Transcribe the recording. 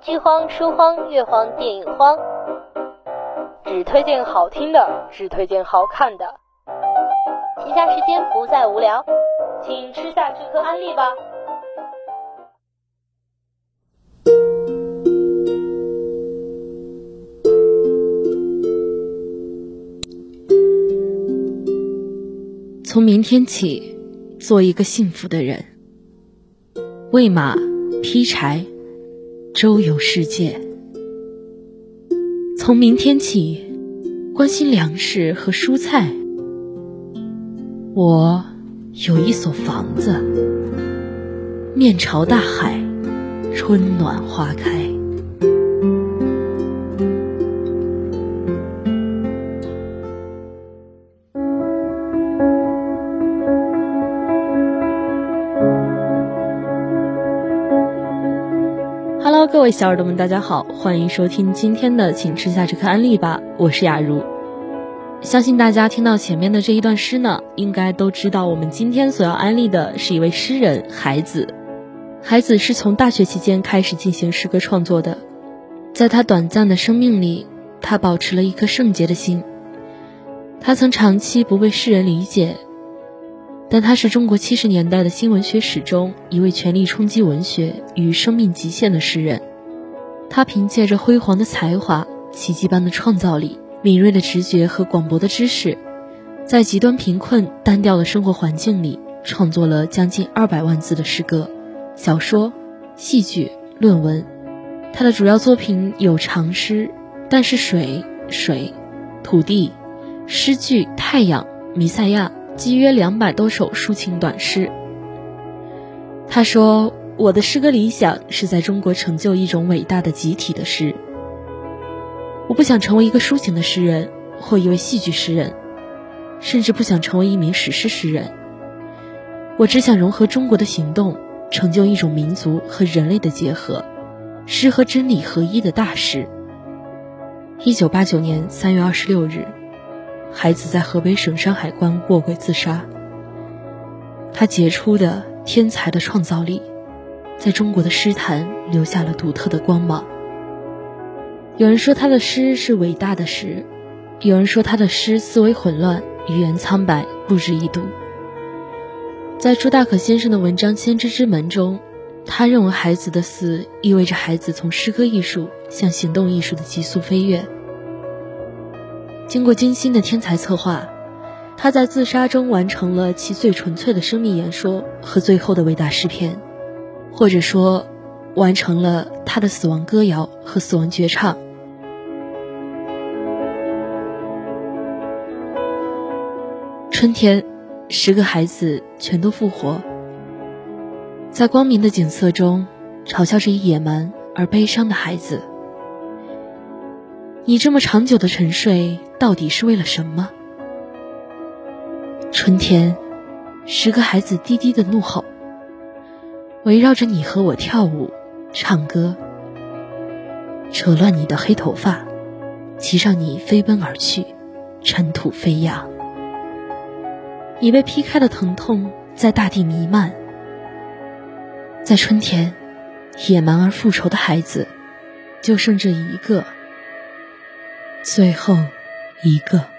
剧荒、书荒、乐荒、电影荒，只推荐好听的，只推荐好看的。闲暇时间不再无聊，请吃下这颗安利吧。从明天起，做一个幸福的人。喂马，劈柴，周游世界。从明天起，关心粮食和蔬菜。我有一所房子，面朝大海，春暖花开。各位小耳朵们，大家好，欢迎收听今天的《请吃下这颗安利吧》，我是雅茹。相信大家听到前面的这一段诗呢，应该都知道我们今天所要安利的是一位诗人海子。海子是从大学期间开始进行诗歌创作的，在他短暂的生命里，他保持了一颗圣洁的心。他曾长期不被世人理解。但他是中国七十年代的新文学史中一位全力冲击文学与生命极限的诗人。他凭借着辉煌的才华、奇迹般的创造力、敏锐的直觉和广博的知识，在极端贫困、单调的生活环境里，创作了将近二百万字的诗歌、小说、戏剧、论文。他的主要作品有长诗《但是水》《水》《土地》诗句《太阳》《弥赛亚》。集约两百多首抒情短诗。他说：“我的诗歌理想是在中国成就一种伟大的集体的诗。我不想成为一个抒情的诗人，或一位戏剧诗人，甚至不想成为一名史诗诗人。我只想融合中国的行动，成就一种民族和人类的结合，诗和真理合一的大诗。”一九八九年三月二十六日。孩子在河北省山海关卧轨自杀。他杰出的天才的创造力，在中国的诗坛留下了独特的光芒。有人说他的诗是伟大的诗，有人说他的诗思维混乱，语言苍白，不值一读。在朱大可先生的文章《先知之门》中，他认为孩子的死意味着孩子从诗歌艺术向行动艺术的急速飞跃。经过精心的天才策划，他在自杀中完成了其最纯粹的生命演说和最后的伟大诗篇，或者说，完成了他的死亡歌谣和死亡绝唱。春天，十个孩子全都复活，在光明的景色中，嘲笑着野蛮而悲伤的孩子。你这么长久的沉睡，到底是为了什么？春天，十个孩子低低的怒吼，围绕着你和我跳舞、唱歌，扯乱你的黑头发，骑上你飞奔而去，尘土飞扬。你被劈开的疼痛在大地弥漫。在春天，野蛮而复仇的孩子，就剩这一个。最后一个。